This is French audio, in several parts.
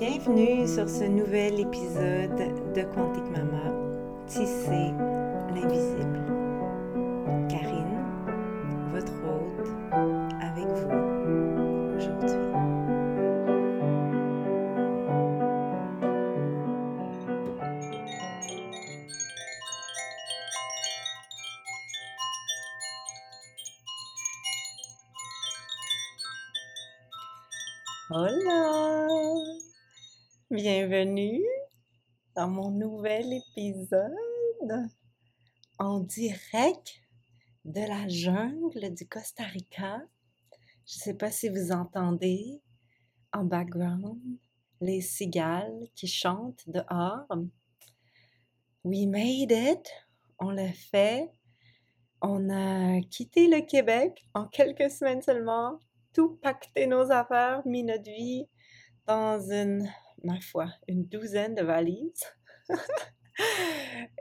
Bienvenue sur ce nouvel épisode de Quantique Mama, Tisser l'invisible. Direct de la jungle du Costa Rica. Je ne sais pas si vous entendez en background les cigales qui chantent dehors. We made it, on l'a fait. On a quitté le Québec en quelques semaines seulement, tout pacté nos affaires, mis notre vie dans une ma foi, une douzaine de valises.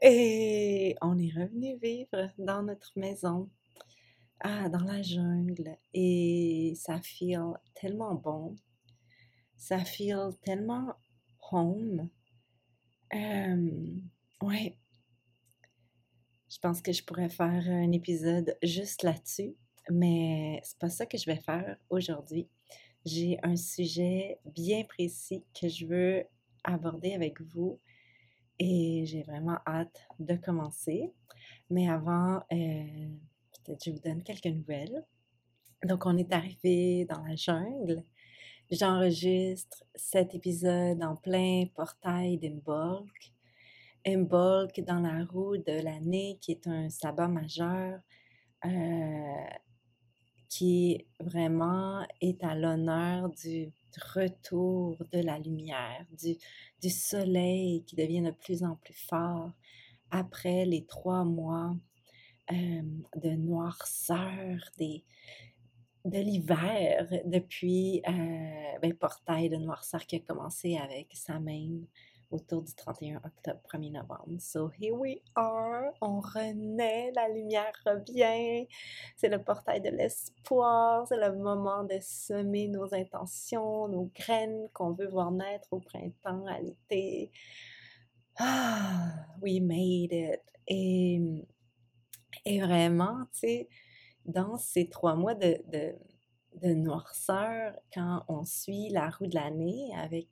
et on est revenu vivre dans notre maison, ah, dans la jungle. Et ça feel tellement bon. Ça feel tellement home. ouais. Je pense que je pourrais faire un épisode juste là-dessus, mais c'est pas ça que je vais faire aujourd'hui j'ai un sujet bien précis que je veux aborder avec vous et j'ai vraiment hâte de commencer. Mais avant, euh, peut-être je vous donne quelques nouvelles. Donc, on est arrivé dans la jungle. J'enregistre cet épisode en plein portail d'Imbolc. Imbolc dans la roue de l'année, qui est un sabbat majeur. Euh, qui vraiment est à l'honneur du retour de la lumière, du, soleil qui devient de plus en plus fort après les trois mois de noirceur de l'hiver depuis euh, ben, Portail de noirceur qui a commencé avec sa main autour du 31 octobre, 1er novembre. So here we are, on renaît, la lumière revient, c'est le portail de l'espoir, c'est le moment de semer nos intentions, nos graines qu'on veut voir naître au printemps, à l'été. Ah, we made it. Et, et vraiment, tu sais, dans ces trois mois de, de, de noirceur, quand on suit la roue de l'année avec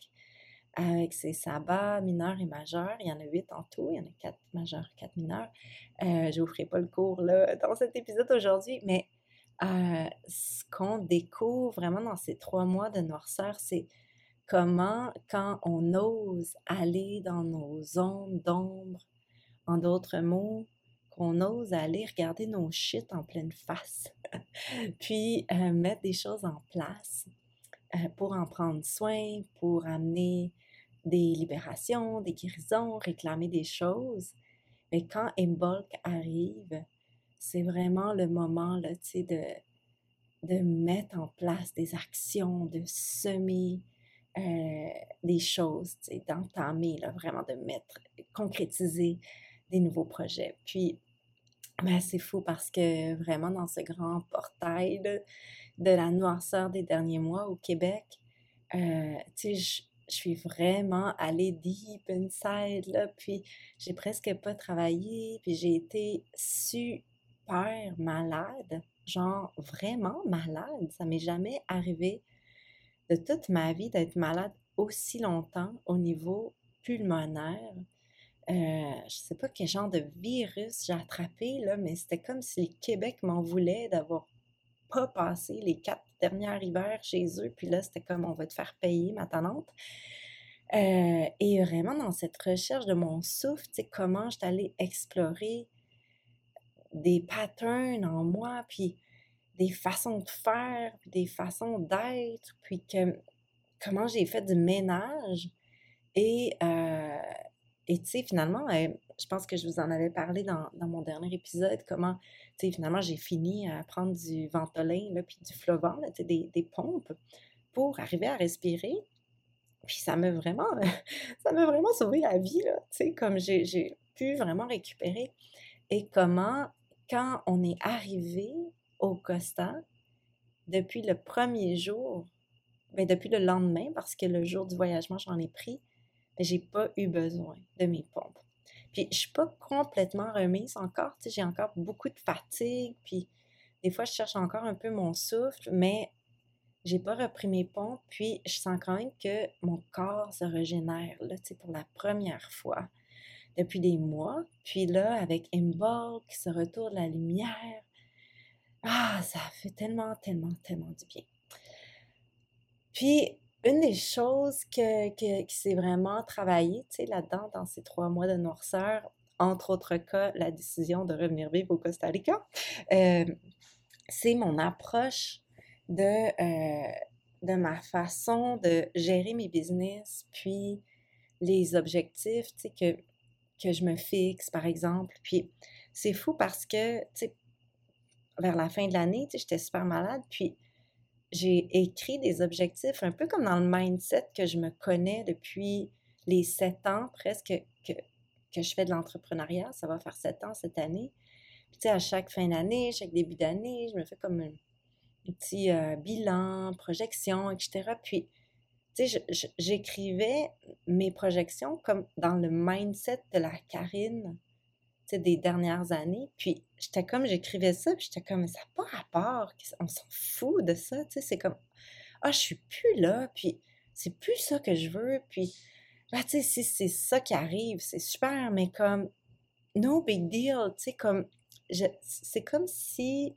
avec ses sabbats mineurs et majeurs. Il y en a huit en tout, il y en a quatre majeurs, quatre mineurs. Euh, je ne vous ferai pas le cours là, dans cet épisode aujourd'hui, mais euh, ce qu'on découvre vraiment dans ces trois mois de noirceur, c'est comment, quand on ose aller dans nos zones d'ombre, en d'autres mots, qu'on ose aller regarder nos shit en pleine face, puis euh, mettre des choses en place pour en prendre soin, pour amener des libérations, des guérisons, réclamer des choses. Mais quand Imbolc arrive, c'est vraiment le moment là, de, de mettre en place des actions, de semer euh, des choses, d'entamer, vraiment de mettre, concrétiser des nouveaux projets. Puis, ben, c'est fou parce que vraiment dans ce grand portail de la noirceur des derniers mois au Québec, euh, sais, je suis vraiment allée deep inside, là, puis j'ai presque pas travaillé, puis j'ai été super malade, genre vraiment malade. Ça m'est jamais arrivé de toute ma vie d'être malade aussi longtemps au niveau pulmonaire. Euh, je sais pas quel genre de virus j'ai attrapé, là, mais c'était comme si le Québec m'en voulait d'avoir pas passé les quatre derniers hivers chez eux. Puis là, c'était comme on va te faire payer, ma tante. Euh, et vraiment dans cette recherche de mon souffle, tu sais, comment je allée explorer des patterns en moi, puis des façons de faire, puis des façons d'être, puis que, comment j'ai fait du ménage. Et, euh, et tu sais, finalement, je pense que je vous en avais parlé dans, mon dernier épisode, comment finalement, j'ai fini à prendre du ventolin, là, puis du flovent, des, des pompes, pour arriver à respirer. Puis ça m'a vraiment, ça m'a vraiment sauvé la vie, là, tu sais, comme j'ai pu vraiment récupérer. Et comment, quand on est arrivé au Costa, depuis le premier jour ben, depuis le lendemain, parce que le jour du voyagement, j'en ai pris, mais j'ai pas eu besoin de mes pompes. Puis je suis pas complètement remise encore, tu sais, j'ai encore beaucoup de fatigue, puis des fois je cherche encore un peu mon souffle, mais j'ai pas repris mes pompes, puis je sens quand même que mon corps se régénère, là, tu sais, pour la première fois depuis des mois. Puis là, avec Imbol qui se retourne la lumière, ah, ça fait tellement, tellement, tellement du bien. Puis, une des choses que, qui s'est vraiment travaillée, là-dedans, dans ces trois mois de noirceur, entre autres cas, la décision de revenir vivre au Costa Rica, euh, c'est mon approche de, euh, de ma façon de gérer mes business, puis les objectifs, que, que je me fixe, par exemple. Puis c'est fou parce que, vers la fin de l'année, j'étais super malade, puis j'ai écrit des objectifs un peu comme dans le mindset que je me connais depuis les sept ans presque que, que je fais de l'entrepreneuriat. Ça va faire sept ans cette année. Puis, tu sais, à chaque fin d'année, chaque début d'année, je me fais comme un, petit euh, bilan, projection, etc. Puis, tu sais, j'écrivais mes projections comme dans le mindset de la Karine des dernières années. Puis j'étais comme, j'écrivais ça, puis j'étais comme, ça n'a pas rapport, on s'en fout de ça, tu sais, c'est comme, ah, je suis plus là, puis c'est plus ça que je veux, puis, là, tu sais, si c'est ça qui arrive, c'est super, mais comme, no big deal, tu sais, comme, c'est comme si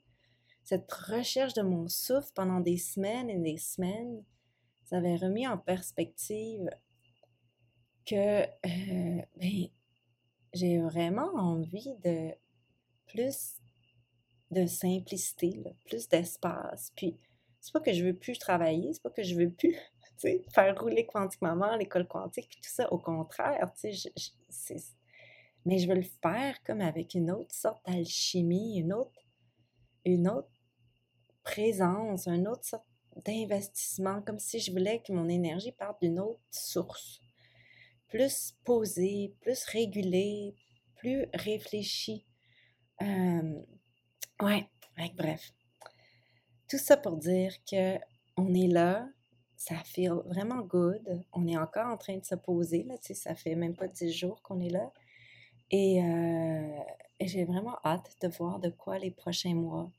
cette recherche de mon souffle pendant des semaines et des semaines, ça avait remis en perspective que, euh, ben, j'ai vraiment envie de plus de simplicité, plus d'espace. Puis, c'est pas que je veux plus travailler, c'est pas que je veux plus faire rouler quantiquement l'école quantique, tout ça. Au contraire, mais je veux le faire comme avec une autre sorte d'alchimie, une autre, une autre présence, une autre sorte d'investissement, comme si je voulais que mon énergie parte d'une autre source plus posé, plus régulé, plus réfléchi. Euh, ouais, bref. Tout ça pour dire que on est là, ça fait vraiment good. On est encore en train de se poser, là, tu sais, ça fait même pas dix jours qu'on est là. Et, euh, j'ai vraiment hâte de voir de quoi les prochains mois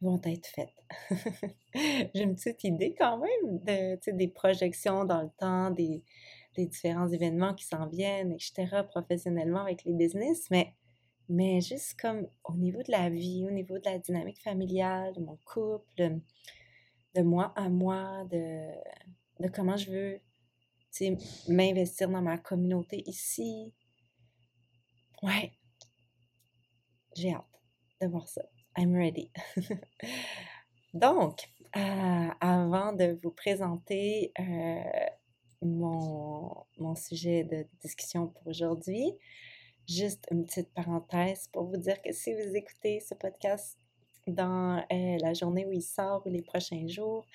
vont être faits. j'ai une petite idée quand même de, des projections dans le temps, des, des différents événements qui s'en viennent, etc., professionnellement avec les business, mais, mais juste comme au niveau de la vie, au niveau de la dynamique familiale, de mon couple, de moi à moi, de, de comment je veux m'investir dans ma communauté ici. Ouais, j'ai hâte de voir ça. I'm ready. Donc, euh, avant de vous présenter euh, mon, mon sujet de discussion pour aujourd'hui. Juste une petite parenthèse pour vous dire que si vous écoutez ce podcast dans euh, la journée où il sort ou les prochains jours,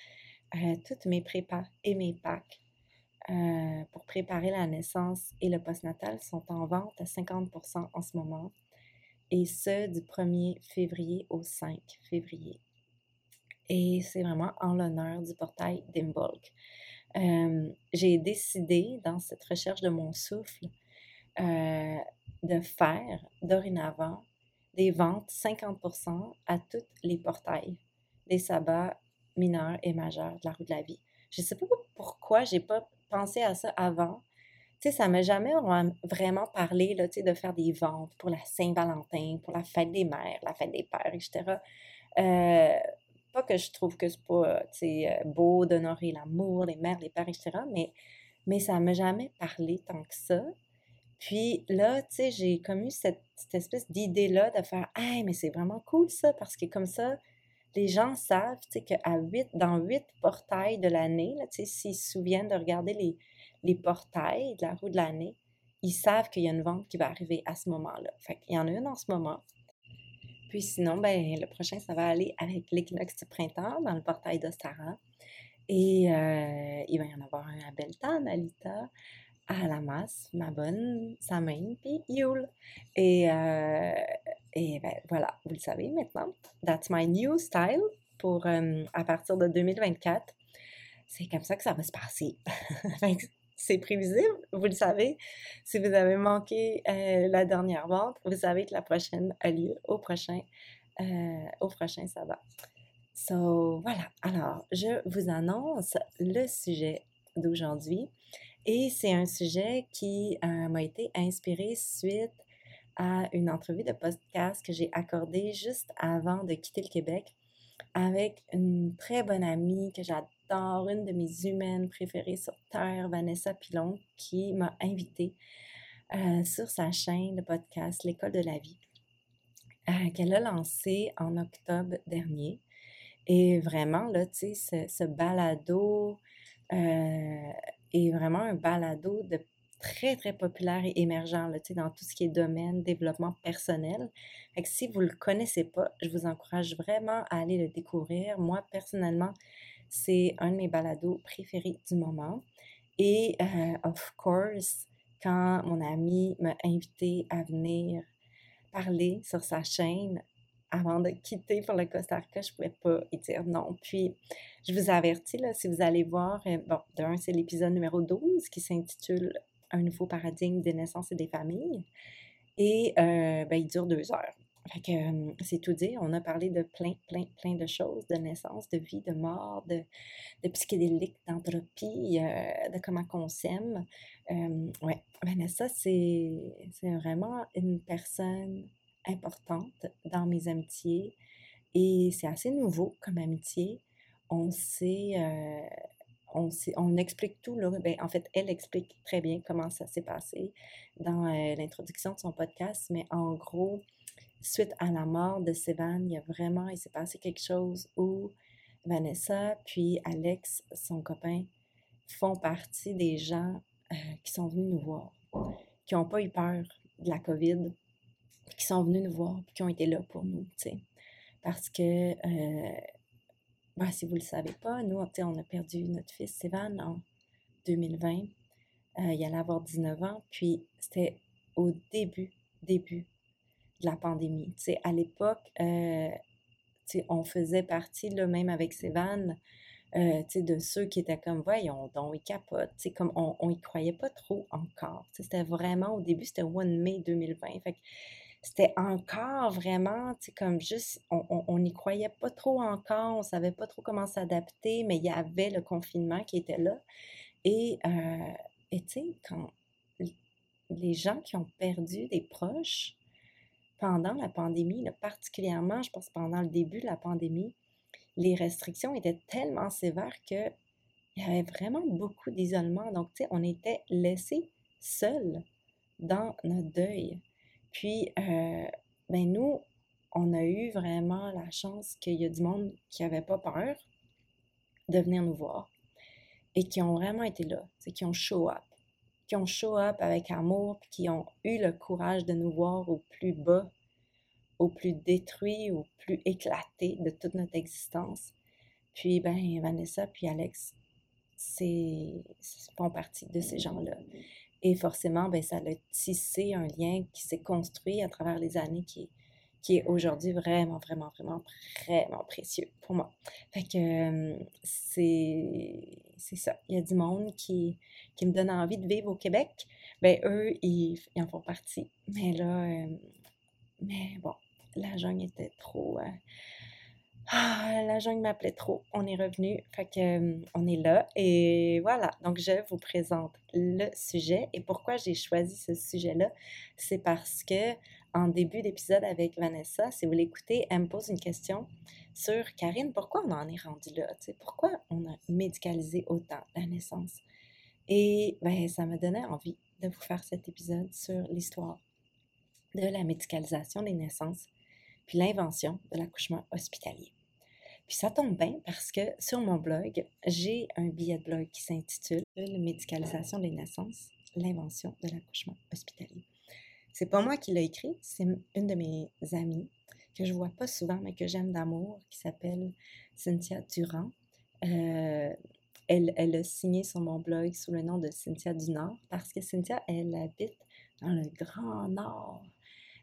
euh, toutes mes prépas et mes packs euh, pour préparer la naissance et le postnatal sont en vente à 50% en ce moment, et ce du 1er février au 5 février. Et c'est vraiment en l'honneur du portail d'Imbolc j'ai décidé, dans cette recherche de mon souffle, de faire dorénavant des ventes 50% à tous les portails des sabbats mineurs et majeurs de la roue de la vie. Je ne sais pas pourquoi j'ai pas pensé à ça avant. Tu sais, ça m'a jamais vraiment parlé là, tu sais, de faire des ventes pour la Saint-Valentin, pour la fête des mères, la fête des pères, etc. que je trouve que c'est pas euh, beau d'honorer l'amour, les mères, les pères, etc., mais, mais ça m'a jamais parlé tant que ça. Puis là, tu sais, j'ai comme eu cette, espèce d'idée-là de faire Hey, mais c'est vraiment cool ça, parce que comme ça, les gens savent, tu sais, qu'à huit, dans huit portails de l'année, tu sais, s'ils se souviennent de regarder les, les portails de la roue de l'année, ils savent qu'il y a une vente qui va arriver à ce moment-là. Fait qu'il y en a une en ce moment. Puis sinon, ben, le prochain, ça va aller avec l'équinoxe du printemps dans le portail d'Ostara. Et euh, il va y en avoir un à Beltane, à à la masse, ma bonne, Samaine, puis Yule. Et, euh, et ben, voilà, vous le savez maintenant. That's my new style pour euh, à partir de 2024. c'est comme ça que ça va se passer. c'est prévisible, vous le savez. Si vous avez manqué euh, la dernière vente, vous savez que la prochaine a lieu au prochain, euh, au prochain sabbat. So, voilà. Alors, je vous annonce le sujet d'aujourd'hui. Et c'est un sujet qui euh, m'a été inspiré suite à une entrevue de podcast que j'ai accordée juste avant de quitter le Québec avec une très bonne amie que j'adore, une de mes humaines préférées sur Terre, Vanessa Pilon, qui m'a invitée euh, sur sa chaîne de podcast L'école de la vie, euh, qu'elle a lancé en octobre dernier. Et vraiment, là, ce, balado euh, est vraiment un balado de très, très populaire et émergent là, dans tout ce qui est domaine développement personnel. Si vous ne le connaissez pas, je vous encourage vraiment à aller le découvrir. Moi, personnellement, c'est un de mes balados préférés du moment. Et, euh, of course, quand mon ami m'a invité à venir parler sur sa chaîne avant de quitter pour le Costa Rica, je ne pouvais pas y dire non. Puis, je vous avertis, là, si vous allez voir, euh, bon, d'un, c'est l'épisode numéro 12 qui s'intitule un nouveau paradigme des naissances et des familles. Et euh, ben, il dure deux heures. Euh, c'est tout dit. On a parlé de plein, plein, plein de choses, de naissance, de vie, de mort, de, de psychédélique, d'entropie, euh, de comment on s'aime. ouais, Vanessa, c'est vraiment une personne importante dans mes amitiés et c'est assez nouveau comme amitié. On sait on, explique tout. Là. Ben, en fait, elle explique très bien comment ça s'est passé dans euh, l'introduction de son podcast, mais en gros, suite à la mort de Sévan, il y a vraiment, il s'est passé quelque chose où Vanessa puis Alex, son copain, font partie des gens euh, qui sont venus nous voir, qui n'ont pas eu peur de la COVID, qui sont venus nous voir, qui ont été là pour nous, tu sais. Parce que euh, ben, si vous ne le savez pas, nous, on a perdu notre fils Sévan en 2020. Euh, il allait avoir 19 ans. Puis c'était au début, début de la pandémie. à l'époque, euh, on faisait partie, là, même avec Sévan, euh, de ceux qui étaient comme, voyons donc, ils capotent. Comme on n'y croyait pas trop encore. C'était vraiment, au début, c'était one mai 2020. Fait c'était encore vraiment, tu comme juste, on n'y croyait pas trop encore, on savait pas trop comment s'adapter, mais il y avait le confinement qui était là. Et, euh, quand les gens qui ont perdu des proches pendant la pandémie, particulièrement, je pense pendant le début de la pandémie, les restrictions étaient tellement sévères que il y avait vraiment beaucoup d'isolement. Donc, tu sais, on était laissés seuls dans notre deuil. Puis, euh, ben nous, on a eu vraiment la chance qu'il y a du monde qui n'avait pas peur de venir nous voir et qui ont vraiment été là, qui ont show up, qui ont show up avec amour, qui ont eu le courage de nous voir au plus bas, au plus détruit, au plus éclaté de toute notre existence. Puis, ben, Vanessa puis Alex, c'est font partie de ces gens-là. Et forcément, ben, ça a tissé un lien qui s'est construit à travers les années qui, qui est aujourd'hui vraiment, vraiment, vraiment, vraiment précieux pour moi. Fait que c'est, c'est ça. Il y a du monde qui, qui me donne envie de vivre au Québec. Ben eux, ils, en font partie. Mais là, euh, mais bon, la jungle était trop... Euh, ah, la jungle m'appelait trop. On est revenu. Fait que, on est là. Et voilà. Donc, je vous présente le sujet. Et pourquoi j'ai choisi ce sujet-là? C'est parce que, en début d'épisode avec Vanessa, si vous l'écoutez, elle me pose une question sur Karine, pourquoi on en est rendu là? pourquoi on a médicalisé autant la naissance? Et ben, ça me donnait envie de vous faire cet épisode sur l'histoire de la médicalisation des naissances puis l'invention de l'accouchement hospitalier. Puis ça tombe bien parce que sur mon blog, j'ai un billet de blog qui s'intitule La médicalisation des naissances, l'invention de l'accouchement hospitalier. C'est pas moi qui l'ai écrit, c'est une de mes amies que je vois pas souvent mais que j'aime d'amour qui s'appelle Cynthia Durand. Euh, elle, elle, a signé sur mon blog sous le nom de Cynthia du Nord parce que Cynthia, elle habite dans le grand nord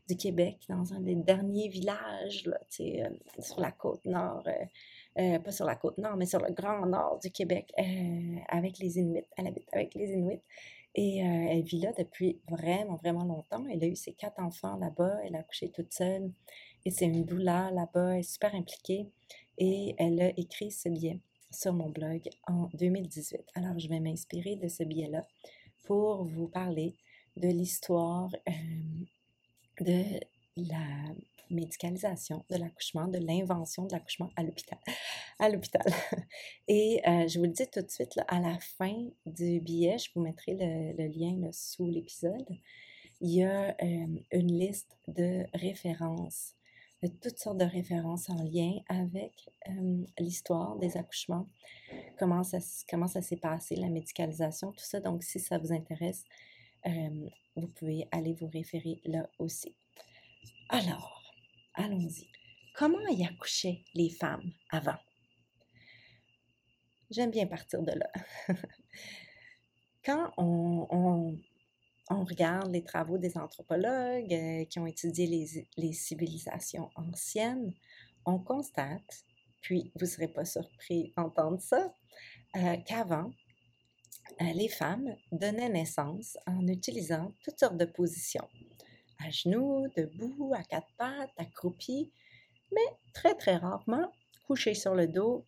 du Québec, dans un des derniers villages, là, euh, sur la côte nord, euh, pas sur la côte nord, mais sur le grand nord du Québec, avec les Inuits. Elle habite avec les Inuits. Et elle vit là depuis vraiment, vraiment longtemps. Elle a eu ses quatre enfants là-bas. Elle a accouché toute seule. Et c'est une doula là-bas. Elle est super impliquée. Et elle a écrit ce billet sur mon blog en 2018. Alors, je vais m'inspirer de ce billet-là pour vous parler de l'histoire de la médicalisation de l'accouchement, de l'invention de l'accouchement à l'hôpital. À l'hôpital. Et euh, je vous le dis tout de suite, à la fin du billet, je vous mettrai le, lien sous l'épisode, il y a une liste de références, de toutes sortes de références en lien avec l'histoire des accouchements, comment ça, comment ça s'est passé, la médicalisation, tout ça. Donc, si ça vous intéresse, vous pouvez aller vous référer là aussi. Alors, allons-y. Comment y accouchaient les femmes avant? J'aime bien partir de là. Quand on, regarde les travaux des anthropologues euh, qui ont étudié les, civilisations anciennes, on constate, puis vous ne serez pas surpris d'entendre ça, euh, qu'avant, euh, les femmes donnaient naissance en utilisant toutes sortes de positions. À genoux, debout, à quatre pattes, accroupies, mais très très rarement couchées sur le dos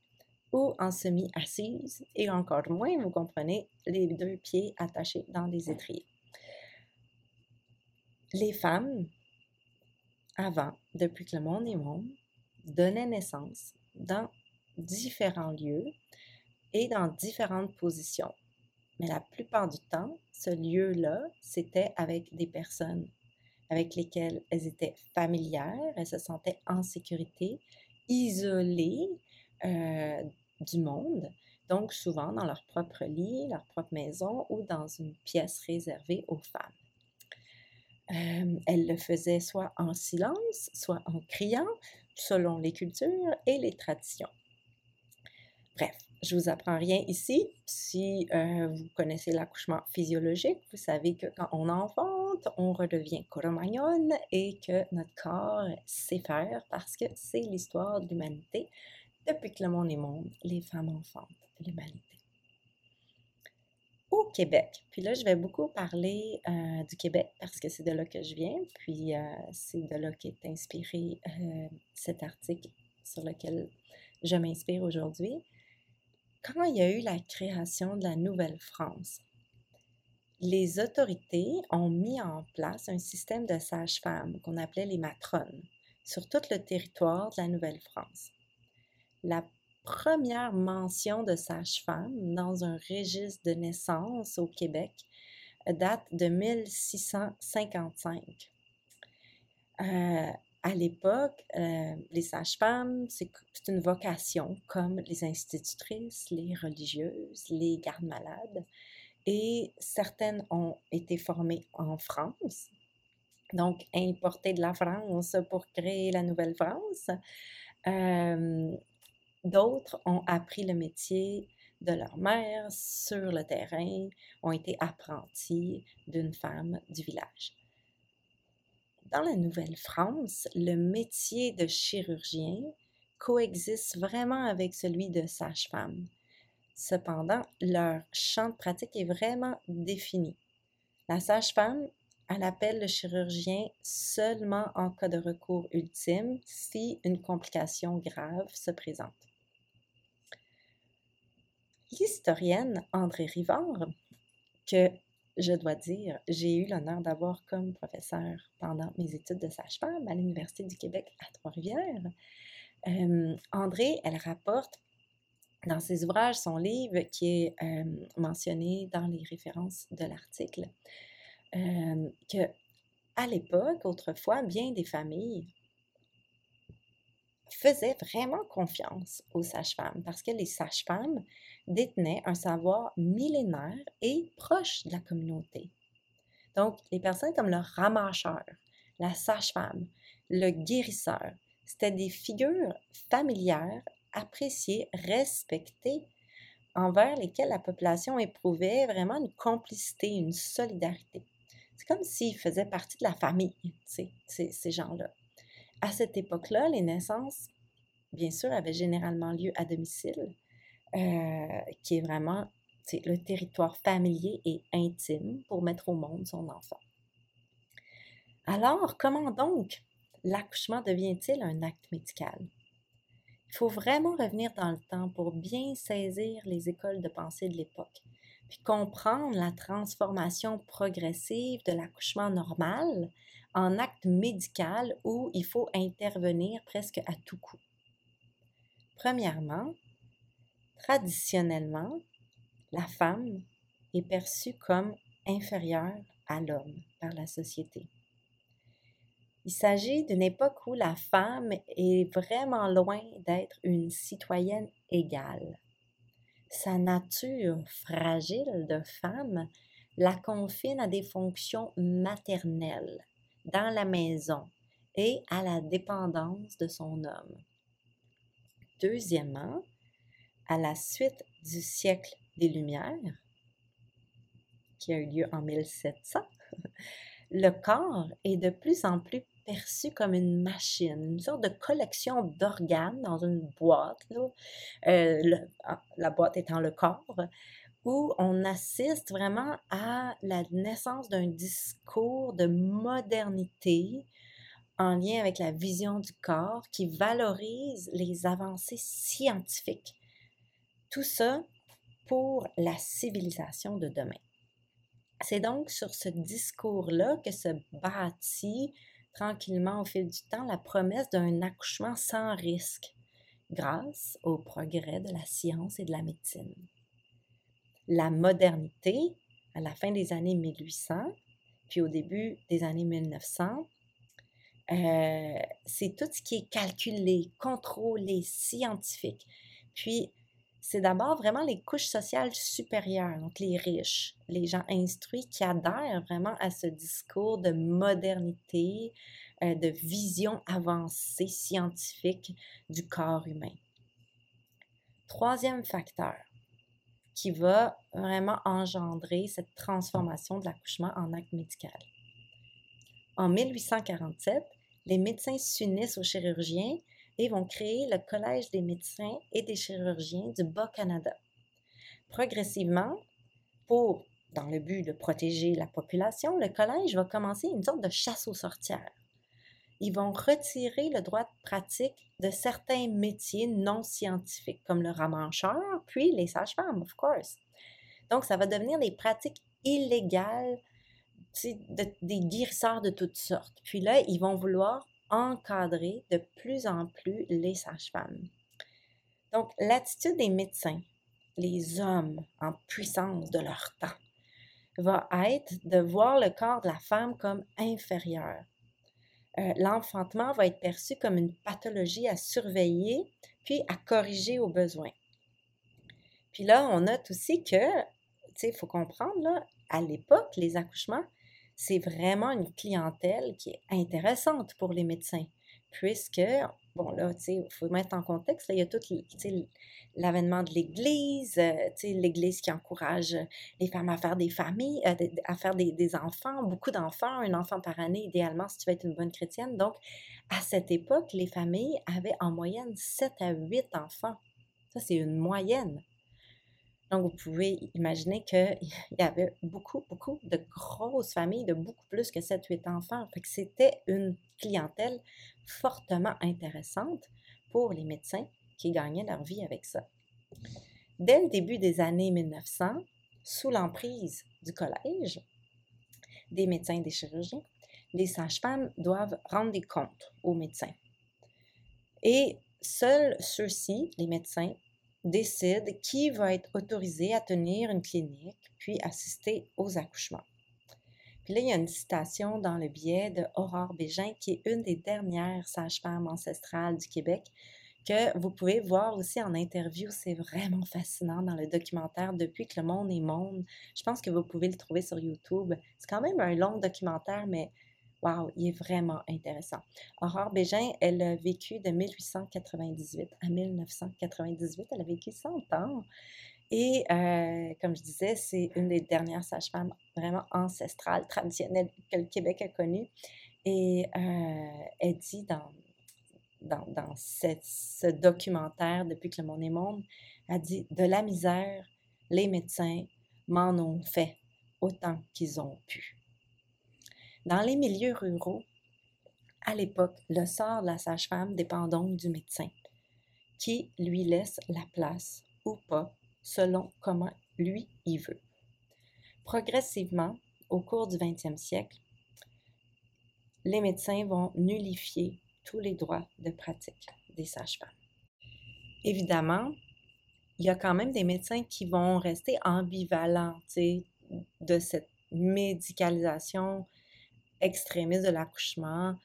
ou en semi-assise, et encore moins, vous comprenez, les deux pieds attachés dans les étriers. Les femmes, avant, depuis que le monde est monde, donnaient naissance dans différents lieux et dans différentes positions. Mais la plupart du temps, ce lieu-là, c'était avec des personnes avec lesquelles elles étaient familières, elles se sentaient en sécurité, isolées euh, du monde, donc souvent dans leur propre lit, leur propre maison ou dans une pièce réservée aux femmes. Euh, elles le faisaient soit en silence, soit en criant, selon les cultures et les traditions. Bref, je vous apprends rien ici. Si euh, vous connaissez l'accouchement physiologique, vous savez que quand on on redevient coromagnonne et que notre corps sait faire parce que c'est l'histoire de l'humanité. Depuis que le monde est monde, les femmes enfantent l'humanité. Au Québec, puis là, je vais beaucoup parler euh, du Québec parce que c'est de là que je viens, puis euh, c'est de là qu'est inspiré cet article sur lequel je m'inspire aujourd'hui quand il y a eu la création de la Nouvelle-France, les autorités ont mis en place un système de sages-femmes qu'on appelait les matrones sur tout le territoire de la Nouvelle-France. La première mention de sage-femme dans un registre de naissance au Québec date de 1655 à l'époque, euh, les sages-femmes, c'est une vocation comme les institutrices, les religieuses, les gardes-malades. Et certaines ont été formées en France, donc importées de la France pour créer la Nouvelle-France. Euh, d'autres ont appris le métier de leur mère sur le terrain, ont été apprentis d'une femme du village. Dans la Nouvelle-France, le métier de chirurgien coexiste vraiment avec celui de sage-femme. Cependant, leur champ de pratique est vraiment défini. La sage-femme, elle appelle le chirurgien seulement en cas de recours ultime si une complication grave se présente. L'historienne André Rivard, que je dois dire, j'ai eu l'honneur d'avoir comme professeur pendant mes études de sage-femme à l'Université du Québec à Trois-Rivières. Euh, André, elle rapporte dans ses ouvrages, son livre qui est mentionné dans les références de l'article, euh, que à l'époque, autrefois, bien des familles faisaient vraiment confiance aux sages-femmes parce que les sages-femmes détenaient un savoir millénaire et proche de la communauté. Donc, les personnes comme le ramacheur, la sage-femme, le guérisseur, c'était des figures familières, appréciées, respectées, envers lesquelles la population éprouvait vraiment une complicité, une solidarité. C'est comme s'ils faisaient partie de la famille, ces, ces gens-là. À cette époque-là, les naissances, bien sûr, avaient généralement lieu à domicile, euh, qui est vraiment le territoire familier et intime pour mettre au monde son enfant. Alors, comment donc l'accouchement devient-il un acte médical? Il faut vraiment revenir dans le temps pour bien saisir les écoles de pensée de l'époque, puis comprendre la transformation progressive de l'accouchement normal en acte médical où il faut intervenir presque à tout coup. Premièrement, traditionnellement, la femme est perçue comme inférieure à l'homme par la société. Il s'agit d'une époque où la femme est vraiment loin d'être une citoyenne égale. Sa nature fragile de femme la confine à des fonctions maternelles dans la maison et à la dépendance de son homme. Deuxièmement, à la suite du siècle des Lumières, qui a eu lieu en 1700, le corps est de plus en plus perçu comme une machine, une sorte de collection d'organes dans une boîte, euh, ah, la boîte étant le corps, où on assiste vraiment à la naissance d'un discours de modernité en lien avec la vision du corps qui valorise les avancées scientifiques. Tout ça pour la civilisation de demain. C'est donc sur ce discours-là que se bâtit tranquillement au fil du temps la promesse d'un accouchement sans risque grâce au progrès de la science et de la médecine. La modernité, à la fin des années 1800, puis au début des années 1900, euh, c'est tout ce qui est calculé, contrôlé, scientifique. Puis, c'est d'abord vraiment les couches sociales supérieures, donc les riches, les gens instruits qui adhèrent vraiment à ce discours de modernité, euh, de vision avancée scientifique du corps humain. Troisième facteur qui va vraiment engendrer cette transformation de l'accouchement en acte médical. En 1847, les médecins s'unissent aux chirurgiens et vont créer le Collège des médecins et des chirurgiens du Bas-Canada. Progressivement, pour, dans le but de protéger la population, le collège va commencer une sorte de chasse aux sorcières. Ils vont retirer le droit de pratique de certains métiers non scientifiques, comme le ramancheur, puis les sages-femmes, of course. Donc, ça va devenir des pratiques illégales, des guérisseurs de toutes sortes. Puis là, ils vont vouloir encadrer de plus en plus les sages-femmes. Donc, l'attitude des médecins, les hommes en puissance de leur temps, va être de voir le corps de la femme comme inférieur. Euh, l'enfantement va être perçu comme une pathologie à surveiller puis à corriger au besoin. Puis là, on note aussi que, tu sais, il faut comprendre, là, à l'époque, les accouchements, c'est vraiment une clientèle qui est intéressante pour les médecins, puisque, bon là, tu sais, il faut mettre en contexte, il y a tout l'avènement de l'Église, euh, tu sais, l'Église qui encourage les femmes à faire des familles, euh, à faire des, des enfants, beaucoup d'enfants, un enfant par année, idéalement, si tu veux être une bonne chrétienne. Donc, à cette époque, les familles avaient en moyenne 7 à 8 enfants. Ça, c'est une moyenne. Donc, vous pouvez imaginer qu'il y avait beaucoup, beaucoup de grosses familles, de beaucoup plus que 7-8 enfants. Fait que c'était une clientèle fortement intéressante pour les médecins qui gagnaient leur vie avec ça. Dès le début des années 1900, sous l'emprise du collège, des médecins et des chirurgiens, les sages-femmes doivent rendre des comptes aux médecins. Et seuls ceux-ci, les médecins, décide qui va être autorisé à tenir une clinique puis assister aux accouchements. Puis là, il y a une citation dans le biais de Aurore Bégin, qui est une des dernières sages-femmes ancestrales du Québec, que vous pouvez voir aussi en interview. C'est vraiment fascinant dans le documentaire Depuis que le monde est monde. Je pense que vous pouvez le trouver sur YouTube. C'est quand même un long documentaire, mais Wow, il est vraiment intéressant. Aurore Bégin, elle a vécu de 1898 à 1998. Elle a vécu 100 ans. Et euh, comme je disais, c'est une des dernières sages-femmes vraiment ancestrales, traditionnelles que le Québec a connues. Et euh, elle dit dans, dans, dans ce documentaire, Depuis que le monde est monde, elle dit De la misère, les médecins m'en ont fait autant qu'ils ont pu. Dans les milieux ruraux, à l'époque, le sort de la sage-femme dépend donc du médecin, qui lui laisse la place ou pas selon comment lui y veut. Progressivement, au cours du 20e siècle, les médecins vont nullifier tous les droits de pratique des sages-femmes. Évidemment, il y a quand même des médecins qui vont rester ambivalents de cette médicalisation extrémiste de l'accouchement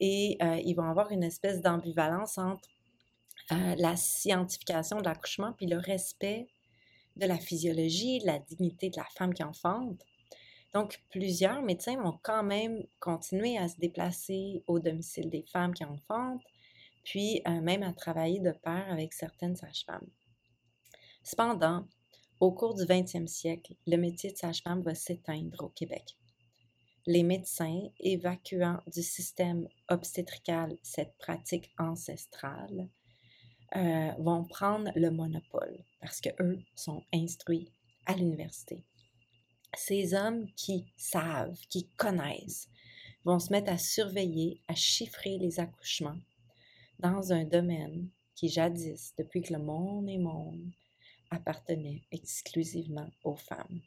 et euh, ils vont avoir une espèce d'ambivalence entre euh, la scientification de l'accouchement puis le respect de la physiologie, de la dignité de la femme qui enfante. Donc, plusieurs médecins vont quand même continuer à se déplacer au domicile des femmes qui enfantent, puis euh, même à travailler de pair avec certaines sages-femmes. Cependant, au cours du 20e siècle, le métier de sage-femme va s'éteindre au Québec. Les médecins évacuant du système obstétrical cette pratique ancestrale euh, vont prendre le monopole parce qu'eux sont instruits à l'université. Ces hommes qui savent, qui connaissent, vont se mettre à surveiller, à chiffrer les accouchements dans un domaine qui jadis, depuis que le monde est monde, appartenait exclusivement aux femmes.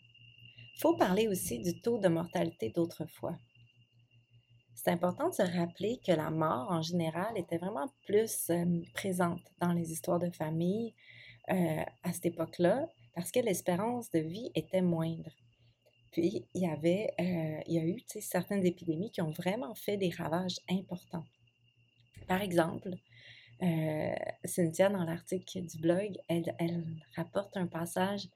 Il faut parler aussi du taux de mortalité d'autrefois c'est important de se rappeler que la mort, en général, était vraiment plus euh, présente dans les histoires de famille euh, à cette époque-là, parce que l'espérance de vie était moindre. Puis, il y avait, euh, il y a eu certaines épidémies qui ont vraiment fait des ravages importants. Par exemple, Cynthia, dans l'article du blog, elle, elle rapporte un passage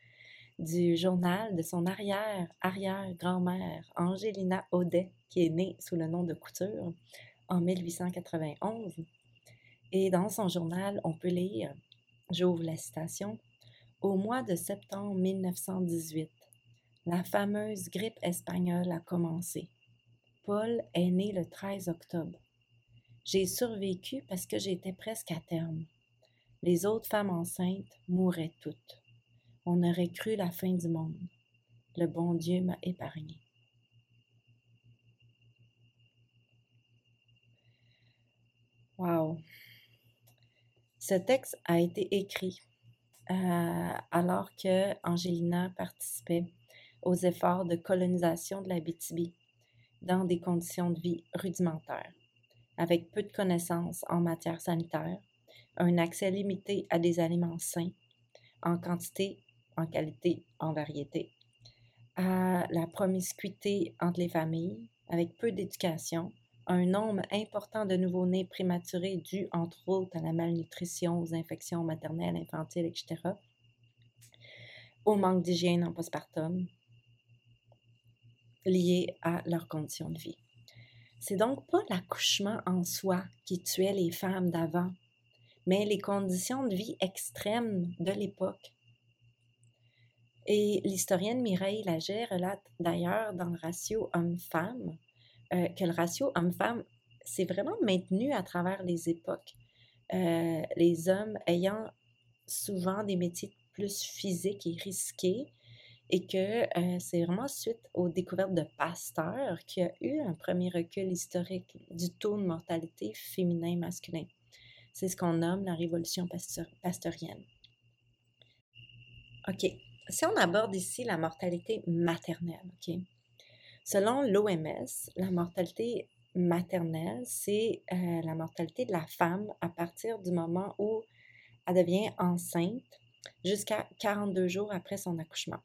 du journal de son arrière-arrière-grand-mère, Angelina Audet, qui est née sous le nom de Couture en 1891. Et dans son journal, on peut lire, j'ouvre la citation, Au mois de septembre 1918, la fameuse grippe espagnole a commencé. Paul est né le 13 octobre. J'ai survécu parce que j'étais presque à terme. Les autres femmes enceintes mouraient toutes. On aurait cru la fin du monde. Le bon Dieu m'a épargné. Wow. Ce texte a été écrit euh, alors que Angelina participait aux efforts de colonisation de la BTB dans des conditions de vie rudimentaires, avec peu de connaissances en matière sanitaire, un accès limité à des aliments sains, en quantité en qualité, en variété, à la promiscuité entre les familles, avec peu d'éducation, un nombre important de nouveau-nés prématurés dû entre autres à la malnutrition, aux infections maternelles, infantiles, etc., au manque d'hygiène en postpartum, lié à leurs conditions de vie. C'est donc pas l'accouchement en soi qui tuait les femmes d'avant, mais les conditions de vie extrêmes de l'époque et l'historienne Mireille Lager relate d'ailleurs dans le ratio homme-femme euh, que le ratio homme-femme s'est vraiment maintenu à travers les époques. Euh, les hommes ayant souvent des métiers plus physiques et risqués, et que euh, c'est vraiment suite aux découvertes de Pasteur qu'il y a eu un premier recul historique du taux de mortalité féminin-masculin. C'est ce qu'on nomme la révolution pasteurienne. OK, si on aborde ici la mortalité maternelle? Selon l'OMS, la mortalité maternelle, c'est euh, la mortalité de la femme à partir du moment où elle devient enceinte jusqu'à 42 jours après son accouchement.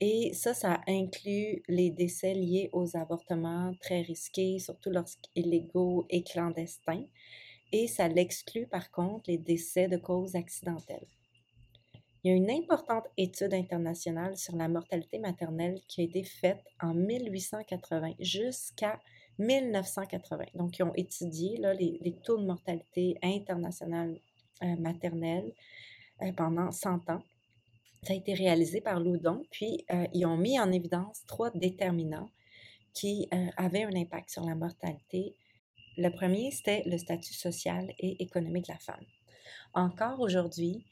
Et ça, ça inclut les décès liés aux avortements très risqués, surtout lorsqu'illégaux et clandestins. Et ça l'exclut par contre les décès de causes accidentelles. Il y a une importante étude internationale sur la mortalité maternelle qui a été faite en 1880 jusqu'à 1980. Donc, ils ont étudié les, taux de mortalité internationale euh, maternelle euh, pendant 100 ans. Ça a été réalisé par Loudon, puis ils ont mis en évidence trois déterminants qui avaient un impact sur la mortalité. Le premier, c'était le statut social et économique de la femme. Encore aujourd'hui,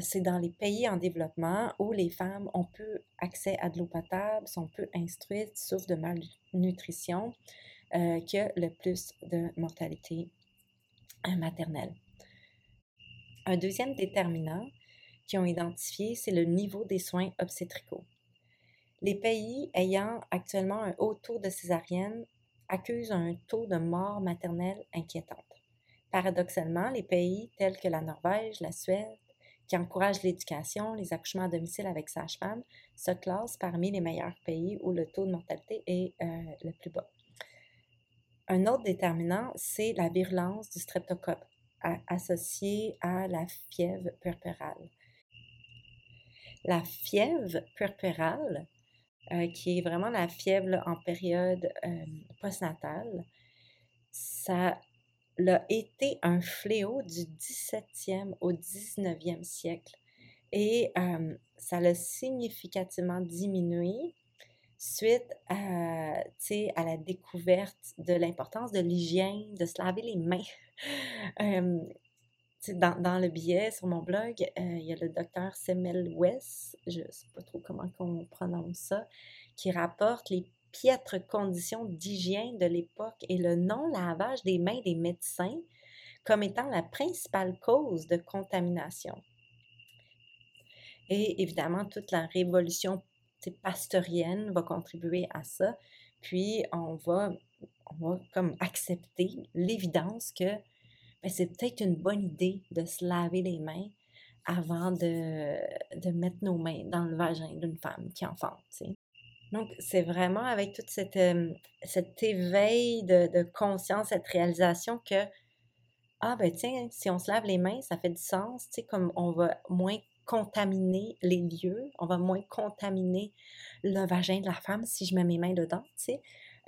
c'est dans les pays en développement où les femmes ont peu accès à de l'eau potable, sont peu instruites, souffrent de malnutrition, euh, a le plus de mortalité maternelle. Un deuxième déterminant qu'ils ont identifié, c'est le niveau des soins obstétricaux. Les pays ayant actuellement un haut taux de césarienne accusent un taux de mort maternelle inquiétante. Paradoxalement, les pays tels que la Norvège, la Suède, qui encouragent l'éducation, les accouchements à domicile avec sage-femme, se classent parmi les meilleurs pays où le taux de mortalité est euh, le plus bas. Un autre déterminant, c'est la virulence du streptocoque associée à la fièvre puerpérale. La fièvre puerpérale, euh, qui est vraiment la fièvre en période euh, postnatale, ça a été un fléau du 17e au 19e siècle et euh, ça l'a significativement diminué suite à, la découverte de l'importance de l'hygiène, de se laver les mains. dans, dans, le billet sur mon blog, euh, il y a le docteur Semel West, je ne sais pas trop comment on prononce ça, qui rapporte les piètres conditions d'hygiène de l'époque et le non-lavage des mains des médecins comme étant la principale cause de contamination. Et évidemment, toute la révolution pasteurienne va contribuer à ça. Puis, on va, on va comme accepter l'évidence que ben, c'est peut-être une bonne idée de se laver les mains avant de, de mettre nos mains dans le vagin d'une femme qui enfante. Donc, c'est vraiment avec toute cette, cet éveil de, de, conscience, cette réalisation que, ah ben tiens, si on se lave les mains, ça fait du sens, tu sais, comme on va moins contaminer les lieux, on va moins contaminer le vagin de la femme si je mets mes mains dedans, tu sais,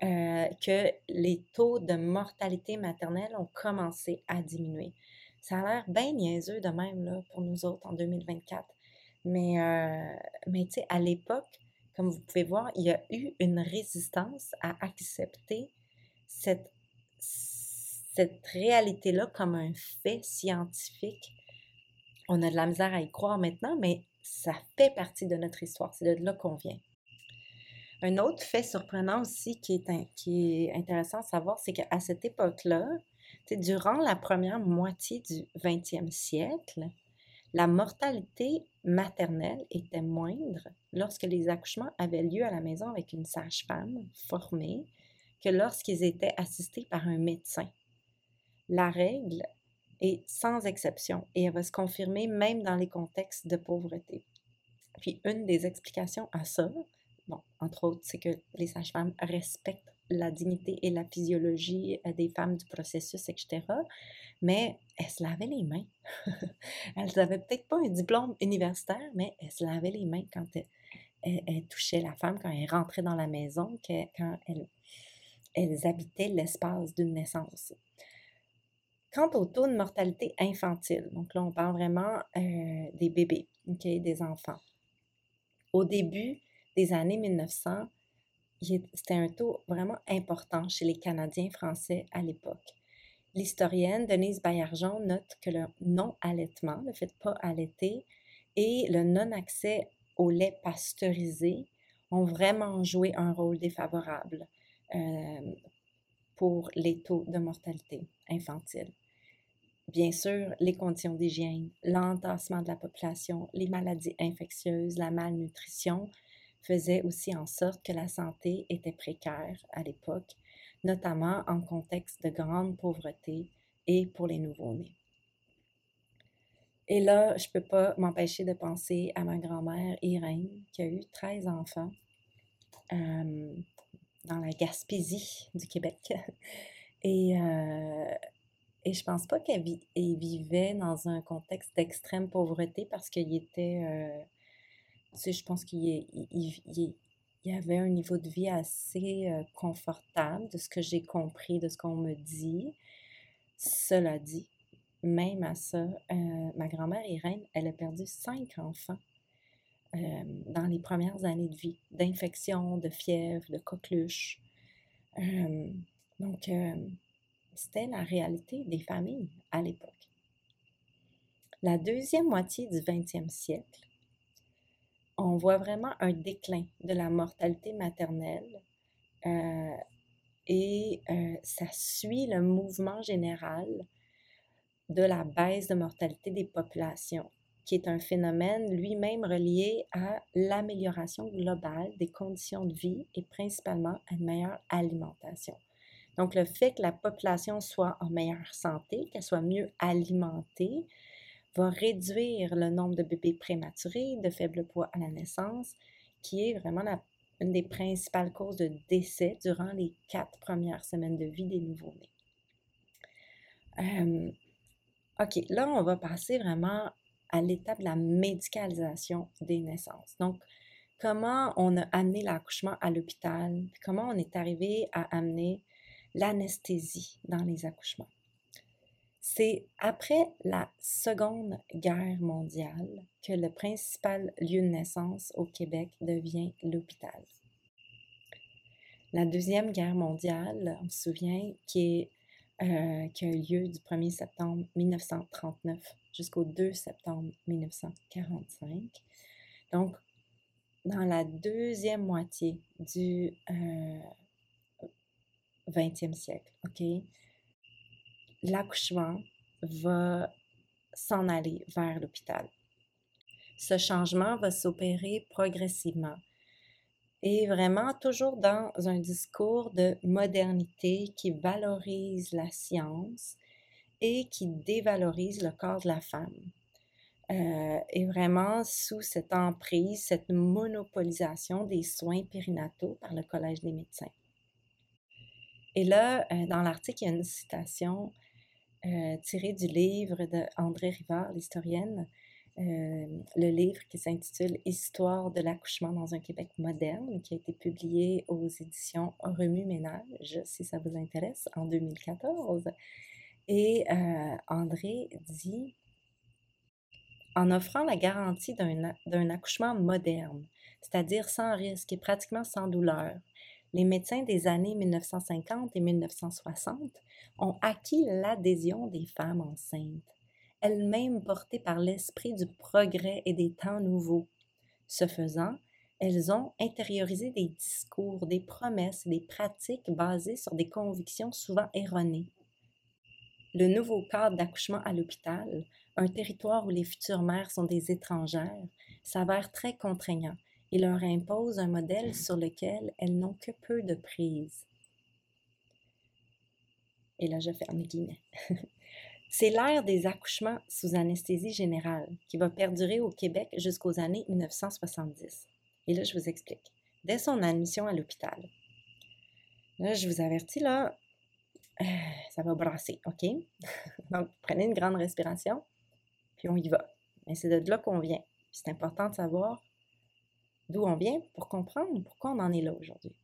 euh, que les taux de mortalité maternelle ont commencé à diminuer. Ça a l'air bien niaiseux de même là, pour nous autres en 2024. Mais, euh, mais tu sais, à l'époque, comme vous pouvez voir, il y a eu une résistance à accepter cette, cette réalité-là comme un fait scientifique on a de la misère à y croire maintenant, mais ça fait partie de notre histoire. C'est de là qu'on vient. Un autre fait surprenant aussi qui est, qui est intéressant à savoir, c'est qu'à cette époque-là, durant la première moitié du 20e siècle, la mortalité maternelle était moindre lorsque les accouchements avaient lieu à la maison avec une sage-femme formée que lorsqu'ils étaient assistés par un médecin. La règle et sans exception, et elle va se confirmer même dans les contextes de pauvreté. Puis une des explications à ça, bon, entre autres, c'est que les sages-femmes respectent la dignité et la physiologie euh, des femmes du processus, etc. Mais elles se lavaient les mains. elles n'avaient peut-être pas un diplôme universitaire, mais elles se lavaient les mains quand elles, touchaient la femme, quand elles rentraient dans la maison, quand elles, elles habitaient l'espace d'une naissance. Quant au taux de mortalité infantile, donc là, on parle vraiment euh, des bébés, des enfants. Au début des années 1900, c'était un taux vraiment important chez les Canadiens français à l'époque. L'historienne Denise Baillargeon note que le non-allaitement, le fait de pas allaiter, et le non-accès au lait pasteurisé ont vraiment joué un rôle défavorable euh, pour les taux de mortalité infantile. Bien sûr, les conditions d'hygiène, l'entassement de la population, les maladies infectieuses, la malnutrition faisaient aussi en sorte que la santé était précaire à l'époque, notamment en contexte de grande pauvreté et pour les nouveau-nés. Et là, je ne peux pas m'empêcher de penser à ma grand-mère Irène, qui a eu 13 enfants. Euh, dans la Gaspésie du Québec. Et, euh, et je pense pas qu'elle vivait dans un contexte d'extrême pauvreté parce qu'il était. Euh, je pense qu'il il, y avait un niveau de vie assez euh, confortable, de ce que j'ai compris, de ce qu'on me dit. Cela dit, même à ça, ma grand-mère Irène, elle a perdu cinq enfants dans les premières années de vie, d'infection, de fièvre, de coqueluche. donc, c'était la réalité des familles à l'époque. La deuxième moitié du 20e siècle, on voit vraiment un déclin de la mortalité maternelle euh, et euh, ça suit le mouvement général de la baisse de mortalité des populations, qui est un phénomène lui-même relié à l'amélioration globale des conditions de vie et principalement à une meilleure alimentation. Donc, le fait que la population soit en meilleure santé, qu'elle soit mieux alimentée, va réduire le nombre de bébés prématurés, de faible poids à la naissance, qui est vraiment une des principales causes de décès durant les quatre premières semaines de vie des nouveau-nés. Euh, OK, là, on va passer vraiment à l'étape de la médicalisation des naissances. Donc, comment on a amené l'accouchement à l'hôpital, comment on est arrivé à amener l'anesthésie dans les accouchements? C'est après la Seconde Guerre mondiale que le principal lieu de naissance au Québec devient l'hôpital. La Deuxième Guerre mondiale, on se souvient, qui, euh, a eu lieu du 1er septembre 1939 jusqu'au 2 septembre 1945. Donc, dans la deuxième moitié du 20e euh, siècle, OK? L'accouchement va s'en aller vers l'hôpital. Ce changement va s'opérer progressivement et vraiment toujours dans un discours de modernité qui valorise la science et qui dévalorise le corps de la femme. Euh, et vraiment sous cette emprise, cette monopolisation des soins périnataux par le Collège des médecins. Et là, euh, dans l'article, il y a une citation tiré du livre de André Rivard, l'historienne, euh, le livre qui s'intitule Histoire de l'accouchement dans un Québec moderne, qui a été publié aux éditions Remue Ménage, si ça vous intéresse, en 2014. Et euh, André dit En offrant la garantie d'un accouchement moderne, c'est-à-dire sans risque et pratiquement sans douleur, les médecins des années 1950 et 1960 ont acquis l'adhésion des femmes enceintes, elles-mêmes portées par l'esprit du progrès et des temps nouveaux. Ce faisant, elles ont intériorisé des discours, des promesses, des pratiques basées sur des convictions souvent erronées. Le nouveau cadre d'accouchement à l'hôpital, un territoire où les futures mères sont des étrangères, s'avère très contraignant et leur impose un modèle sur lequel elles n'ont que peu de prise. Et là, je ferme les guillemets. C'est l'ère des accouchements sous anesthésie générale qui va perdurer au Québec jusqu'aux années 1970. Et là, je vous explique. Dès son admission à l'hôpital, là, je vous avertis, là, euh, ça va brasser, OK? Donc, prenez une grande respiration, puis on y va. Mais c'est de là qu'on vient. C'est important de savoir d'où on vient pour comprendre pourquoi on en est là aujourd'hui.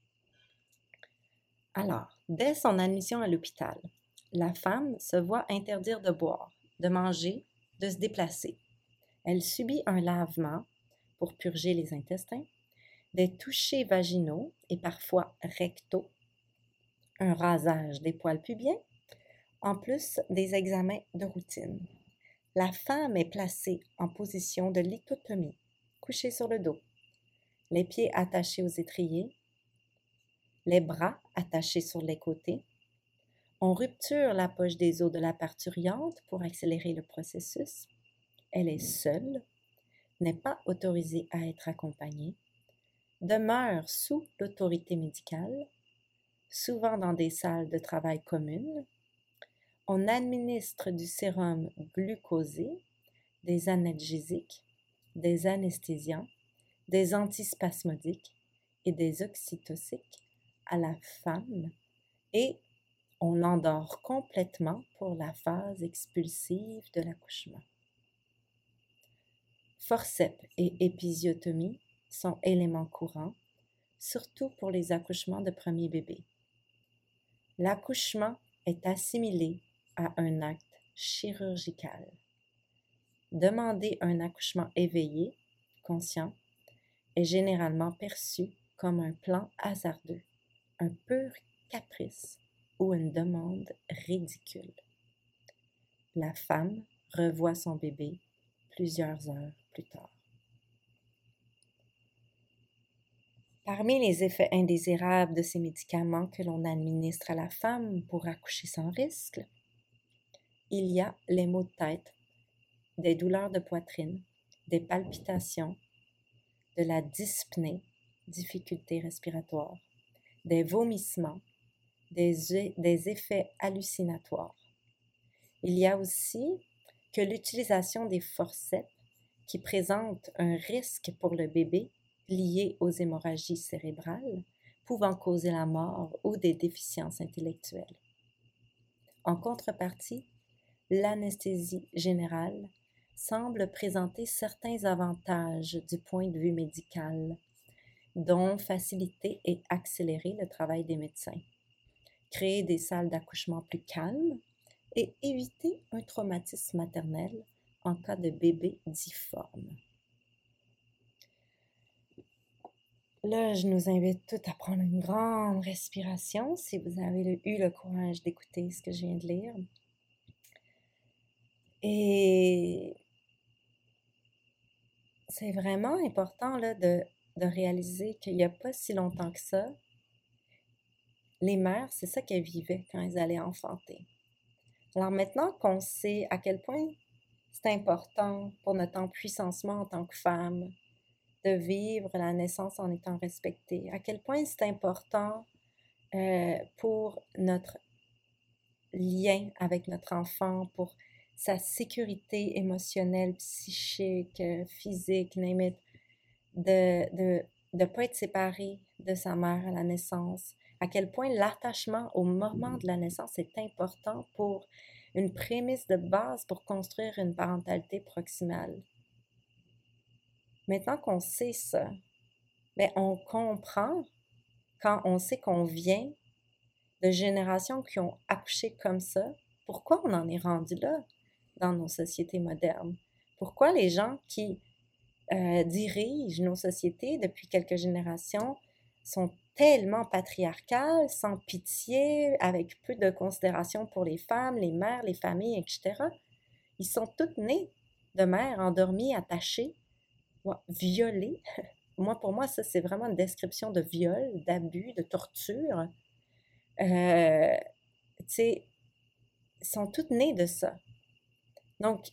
Alors, dès son admission à l'hôpital, la femme se voit interdire de boire, de manger, de se déplacer. Elle subit un lavement pour purger les intestins, des touchés vaginaux et parfois rectaux, un rasage des poils pubiens, en plus des examens de routine. La femme est placée en position de lithotomie, couchée sur le dos, les pieds attachés aux étriers, les bras attachés sur les côtés. On rupture la poche des os de la parturiente pour accélérer le processus. Elle est seule, n'est pas autorisée à être accompagnée, demeure sous l'autorité médicale, souvent dans des salles de travail communes. On administre du sérum glucosé, des analgésiques, des anesthésiants, des antispasmodiques et des oxytociques à la femme et on l'endort complètement pour la phase expulsive de l'accouchement. Forceps et épisiotomie sont éléments courants, surtout pour les accouchements de premier bébé. L'accouchement est assimilé à un acte chirurgical. Demander un accouchement éveillé, conscient, est généralement perçu comme un plan hasardeux, un pur caprice ou une demande ridicule. La femme revoit son bébé plusieurs heures plus tard. Parmi les effets indésirables de ces médicaments que l'on administre à la femme pour accoucher sans risque, il y a les maux de tête, des douleurs de poitrine, des palpitations, de la dyspnée, difficultés respiratoires, des vomissements, des, effets hallucinatoires. Il y a aussi que l'utilisation des forceps qui présentent un risque pour le bébé liées aux hémorragies cérébrales pouvant causer la mort ou des déficiences intellectuelles. En contrepartie, l'anesthésie générale semble présenter certains avantages du point de vue médical, dont faciliter et accélérer le travail des médecins, créer des salles d'accouchement plus calmes et éviter un traumatisme maternel en cas de bébé difforme. Là, je nous invite toutes à prendre une grande respiration si vous avez eu le courage d'écouter ce que je viens de lire. Et c'est vraiment important là, de, de réaliser qu'il n'y a pas si longtemps que ça, les mères, c'est ça qu'elles vivaient quand elles allaient enfanter. Alors maintenant qu'on sait à quel point c'est important pour notre empuissancement en tant que femme, de vivre la naissance en étant respecté, à quel point c'est important euh, pour notre lien avec notre enfant, pour sa sécurité émotionnelle, psychique, physique, de ne de, pas être séparé de sa mère à la naissance, à quel point l'attachement au moment de la naissance est important pour une prémisse de base pour construire une parentalité proximale. Maintenant qu'on sait ça, ben, on comprend quand on sait qu'on vient de générations qui ont accouché comme ça, pourquoi on en est rendu là? Dans nos sociétés modernes? Pourquoi les gens qui euh, dirigent nos sociétés depuis quelques générations sont tellement patriarcales, sans pitié, avec peu de considération pour les femmes, les mères, les familles, etc. Ils sont toutes nés de mères endormies, attachées, violer, moi, pour moi, ça, c'est vraiment une description de viol, d'abus, de torture. Euh, tu sais, sont toutes nées de ça. Donc,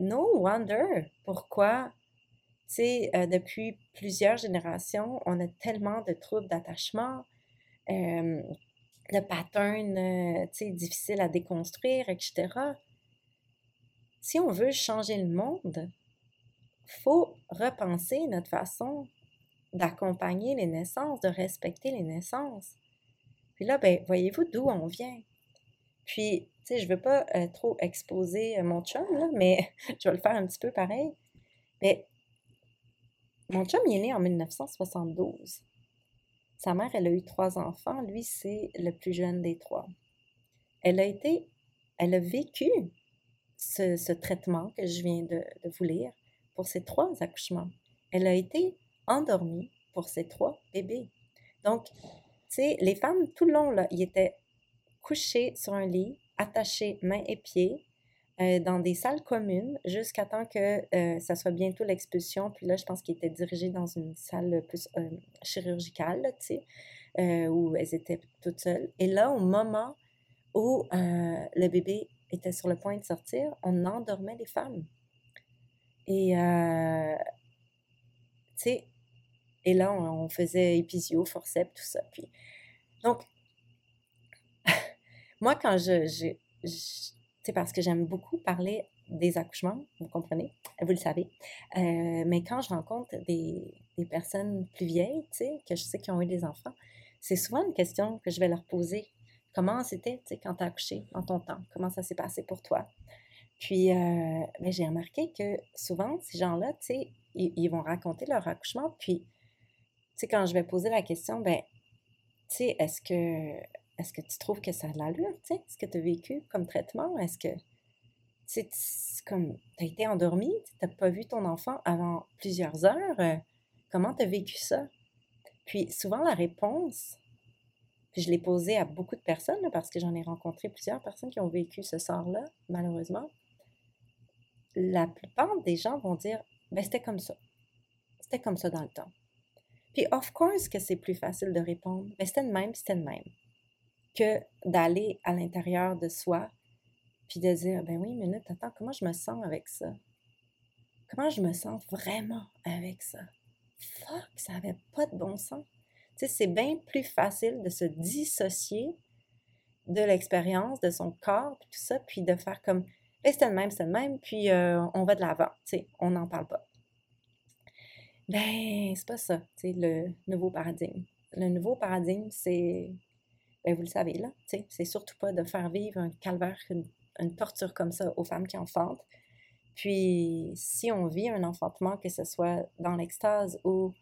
no wonder pourquoi, tu sais, euh, depuis plusieurs générations, on a tellement de troubles d'attachement, euh, de patterns, euh, tu sais, difficiles à déconstruire, etc. Si on veut changer le monde, faut repenser notre façon d'accompagner les naissances, de respecter les naissances. Puis là, ben, voyez-vous d'où on vient? Puis, tu sais, je veux pas euh, trop exposer euh, mon chum, là, mais je vais le faire un petit peu pareil. Mais mon chum, il est né en 1972. Sa mère, elle a eu trois enfants. Lui, c'est le plus jeune des trois. Elle a été, elle a vécu ce, traitement que je viens de vous lire pour ses trois accouchements. Elle a été endormie pour ses trois bébés. Donc, tu sais, les femmes, tout le long, là, ils étaient couchés sur un lit, attachés mains et pieds, euh, dans des salles communes, jusqu'à temps que euh, ça soit bientôt l'expulsion. Puis là, je pense qu'ils étaient dirigés dans une salle plus euh, chirurgicale, tu sais, où elles étaient toutes seules. Et là, au moment où le bébé était sur le point de sortir, on endormait les femmes. Et, euh, tu sais, et là, on, faisait épisio, forceps, tout ça. Puis, donc, moi, quand je, je, sais, parce que j'aime beaucoup parler des accouchements, vous comprenez, vous le savez. Euh, mais quand je rencontre des, des personnes plus vieilles, tu sais, que je sais qui ont eu des enfants, c'est souvent une question que je vais leur poser. Comment c'était, tu sais, quand tu as accouché, en ton temps? Comment ça s'est passé pour toi? Puis, euh, j'ai remarqué que souvent, ces gens-là, tu sais, ils, vont raconter leur accouchement. Puis, tu sais, quand je vais poser la question, ben, tu sais, est-ce que, est-ce que tu trouves que ça a de l'allure, tu sais, ce que tu as vécu comme traitement? Est-ce que, tu comme, tu as été endormi, tu n'as pas vu ton enfant avant plusieurs heures? comment tu as vécu ça? Puis souvent, la réponse, je l'ai posée à beaucoup de personnes, parce que j'en ai rencontré plusieurs personnes qui ont vécu ce sort-là, malheureusement. La plupart des gens vont dire, ben c'était comme ça. C'était comme ça dans le temps. Puis, of course que c'est plus facile de répondre, mais ben, c'était le même, c'était le même, que d'aller à l'intérieur de soi, puis de dire, ben oui, minute, attends, comment je me sens avec ça? Comment je me sens vraiment avec ça? Fuck, ça n'avait pas de bon sens. Tu sais, c'est bien plus facile de se dissocier de l'expérience, de son corps, puis tout ça, puis de faire comme, ben, c'était le même, c'était le même, puis euh, on va de l'avant, tu sais, on n'en parle pas. Ben, c'est pas ça, tu sais, le nouveau paradigme. Le nouveau paradigme, c'est, ben, vous le savez, là, c'est surtout pas de faire vivre un calvaire, une, une torture comme ça aux femmes qui enfantent, puis, si on vit un enfantement, que ce soit dans l'extase ou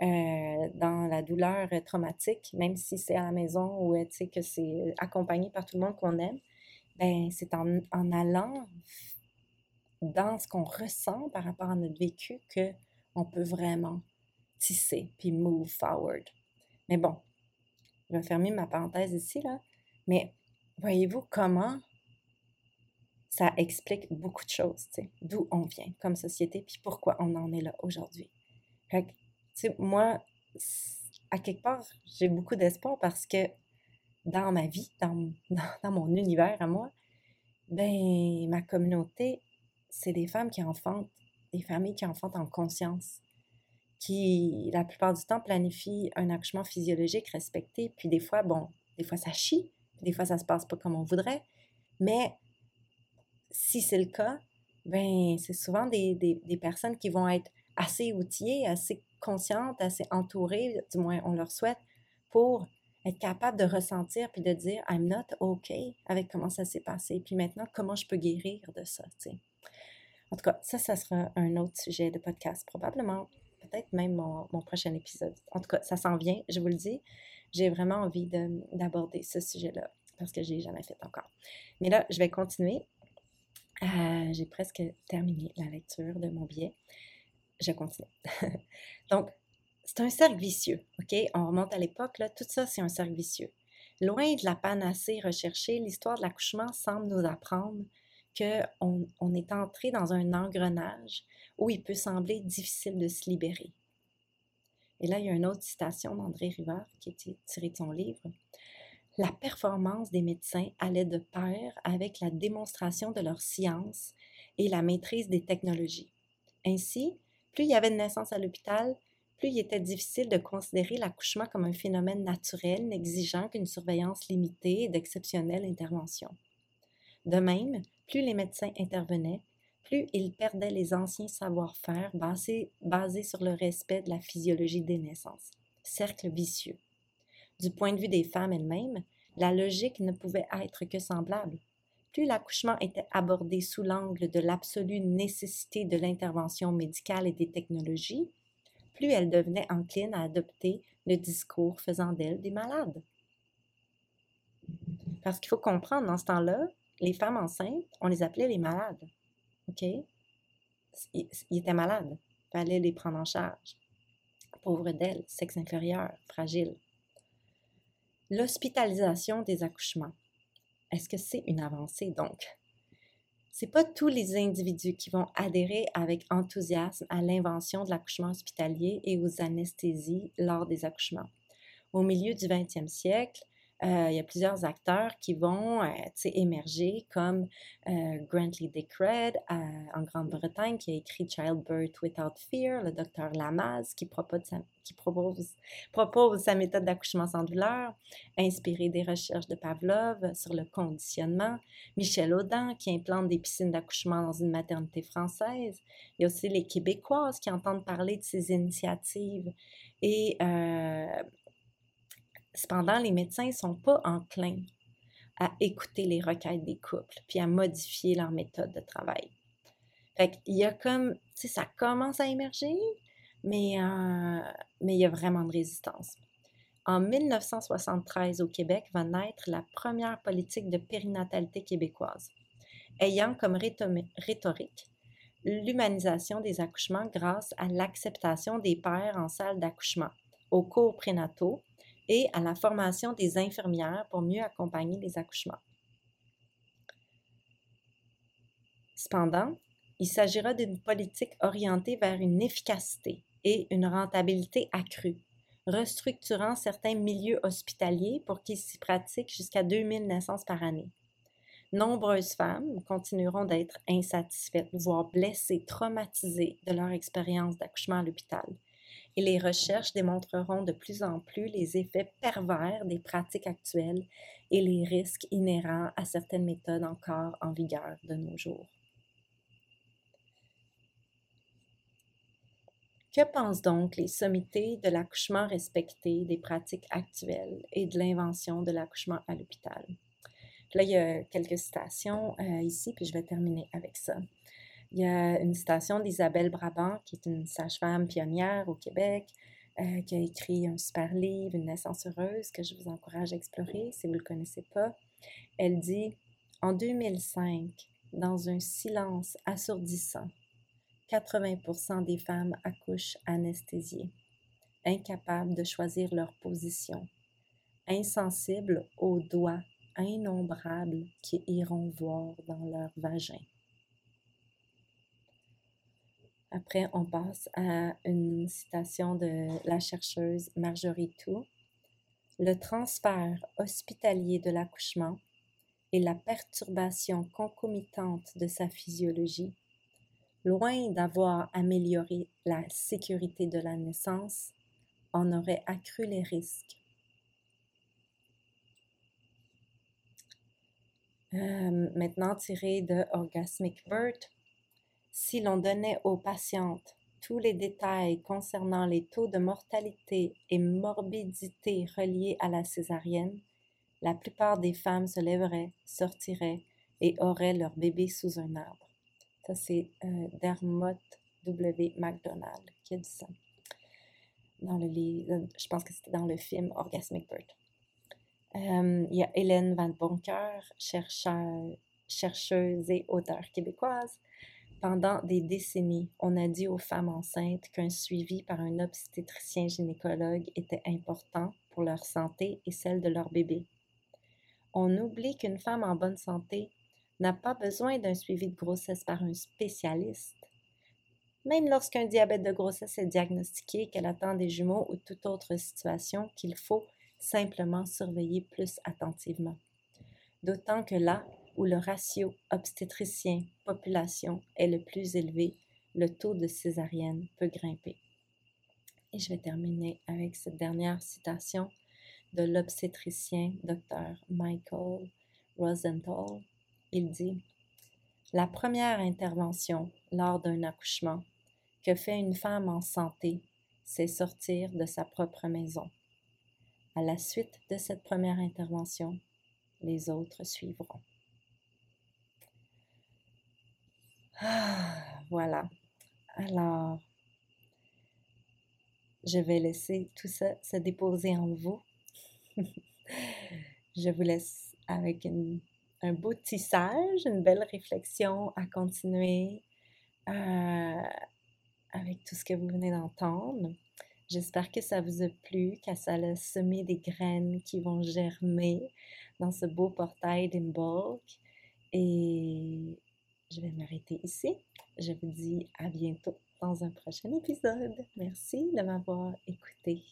euh, dans la douleur traumatique, même si c'est à la maison ou que c'est accompagné par tout le monde qu'on aime, ben c'est en, en, allant dans ce qu'on ressent par rapport à notre vécu que on peut vraiment tisser puis move forward. Mais bon, je vais fermer ma parenthèse ici là. Mais voyez-vous comment ça explique beaucoup de choses, d'où on vient comme société, puis pourquoi on en est là aujourd'hui. Fait tu sais, moi, à quelque part, j'ai beaucoup d'espoir parce que dans ma vie, dans, dans, mon univers à moi, ben, ma communauté, c'est des femmes qui enfantent, des familles qui enfantent en conscience, qui, la plupart du temps, planifient un accouchement physiologique respecté, puis des fois, bon, des fois ça chie, des fois ça se passe pas comme on voudrait, mais si c'est le cas, ben c'est souvent des, des, personnes qui vont être assez outillées, assez conscientes, assez entourées, du moins on leur souhaite, pour être capable de ressentir puis de dire I'm not OK avec comment ça s'est passé. Puis maintenant, comment je peux guérir de ça. En tout cas, ça, ça sera un autre sujet de podcast, probablement, peut-être même mon, prochain épisode. En tout cas, ça s'en vient, je vous le dis. J'ai vraiment envie d'aborder ce sujet-là parce que je l'ai jamais fait encore. Mais là, je vais continuer euh, j'ai presque terminé la lecture de mon billet. Je continue. Donc, c'est un cercle vicieux, OK? On remonte à l'époque, là, tout ça, c'est un cercle vicieux. Loin de la panacée recherchée, l'histoire de l'accouchement semble nous apprendre qu'on on est entré dans un engrenage où il peut sembler difficile de se libérer. Et là, il y a une autre citation d'André Rivard qui est tirée de son livre la performance des médecins allait de pair avec la démonstration de leur science et la maîtrise des technologies. Ainsi, plus il y avait de naissances à l'hôpital, plus il était difficile de considérer l'accouchement comme un phénomène naturel n'exigeant qu'une surveillance limitée et d'exceptionnelles interventions. De même, plus les médecins intervenaient, plus ils perdaient les anciens savoir-faire basés, sur le respect de la physiologie des naissances. Cercle vicieux. Du point de vue des femmes elles-mêmes, la logique ne pouvait être que semblable. Plus l'accouchement était abordé sous l'angle de l'absolue nécessité de l'intervention médicale et des technologies, plus elle devenait encline à adopter le discours faisant d'elle des malades. Parce qu'il faut comprendre, dans ce temps-là, les femmes enceintes, on les appelait les malades. OK? Ils, étaient malades. Il fallait les prendre en charge. Pauvres d'elles, sexe inférieur, fragile. L'hospitalisation des accouchements. Est-ce que c'est une avancée donc? C'est pas tous les individus qui vont adhérer avec enthousiasme à l'invention de l'accouchement hospitalier et aux anesthésies lors des accouchements. Au milieu du 20e siècle, il y a plusieurs acteurs qui vont euh, émerger, comme euh, Grantley Dickred en Grande-Bretagne, qui a écrit Childbirth Without Fear, le docteur Lamaze, qui, propose sa, méthode d'accouchement sans douleur, inspiré des recherches de Pavlov sur le conditionnement, Michel Audin, qui implante des piscines d'accouchement dans une maternité française. Il y a aussi les Québécoises qui entendent parler de ces initiatives. Et Cependant, les médecins ne sont pas enclins à écouter les requêtes des couples, puis à modifier leur méthode de travail. Fait y a comme, tu sais, ça commence à émerger, mais, euh, mais il y a vraiment de résistance. En 1973, au Québec, va naître la première politique de périnatalité québécoise, ayant comme rhétorique l'humanisation des accouchements grâce à l'acceptation des pères en salle d'accouchement, aux cours prénataux et à la formation des infirmières pour mieux accompagner les accouchements. Cependant, il s'agira d'une politique orientée vers une efficacité et une rentabilité accrue, restructurant certains milieux hospitaliers pour qu'ils s'y pratiquent jusqu'à 2000 naissances par année. Nombreuses femmes continueront d'être insatisfaites, voire blessées, traumatisées de leur expérience d'accouchement à l'hôpital. Et les recherches démontreront de plus en plus les effets pervers des pratiques actuelles et les risques inhérents à certaines méthodes encore en vigueur de nos jours. Que pensent donc les sommités de l'accouchement respecté des pratiques actuelles et de l'invention de l'accouchement à l'hôpital? Là, il y a quelques citations euh, ici, puis je vais terminer avec ça. Il y a une citation d'Isabelle Brabant, qui est une sage-femme pionnière au Québec, euh, qui a écrit un super livre, Une naissance heureuse, que je vous encourage à explorer si vous ne le connaissez pas. Elle dit En 2005, dans un silence assourdissant, 80% des femmes accouchent anesthésiées, incapables de choisir leur position, insensibles aux doigts innombrables qui iront voir dans leur vagin. Après, on passe à une citation de la chercheuse Marjorie Tou. Le transfert hospitalier de l'accouchement et la perturbation concomitante de sa physiologie, loin d'avoir amélioré la sécurité de la naissance, en aurait accru les risques Euh, maintenant tiré de Orgasmic Birth. Si l'on donnait aux patientes tous les détails concernant les taux de mortalité et morbidité reliés à la césarienne, la plupart des femmes se lèveraient, sortiraient et auraient leur bébé sous un arbre. Ça, c'est euh, Dermot W. McDonald qui a dit ça. Dans le livre, je pense que c'était dans le film Orgasmic Birth. Euh, il y a Hélène Van Bonker, chercheuse et auteure québécoise. Pendant des décennies, on a dit aux femmes enceintes qu'un suivi par un obstétricien gynécologue était important pour leur santé et celle de leur bébé. On oublie qu'une femme en bonne santé n'a pas besoin d'un suivi de grossesse par un spécialiste. Même lorsqu'un diabète de grossesse est diagnostiqué, qu'elle attend des jumeaux ou toute autre situation, qu'il faut simplement surveiller plus attentivement. D'autant que là où le ratio obstétricien-population est le plus élevé, le taux de césarienne peut grimper. Et je vais terminer avec cette dernière citation de l'obstétricien Dr. Michael Rosenthal. Il dit La première intervention lors d'un accouchement que fait une femme en santé, c'est sortir de sa propre maison. À la suite de cette première intervention, les autres suivront. Voilà. Alors, je vais laisser tout ça se déposer en vous. je vous laisse avec un beau tissage, une belle réflexion à continuer euh, avec tout ce que vous venez d'entendre. J'espère que ça vous a plu, que ça a semé des graines qui vont germer dans ce beau portail d'Imbolc. Et je vais m'arrêter ici. Je vous dis à bientôt dans un prochain épisode. Merci de m'avoir écouté.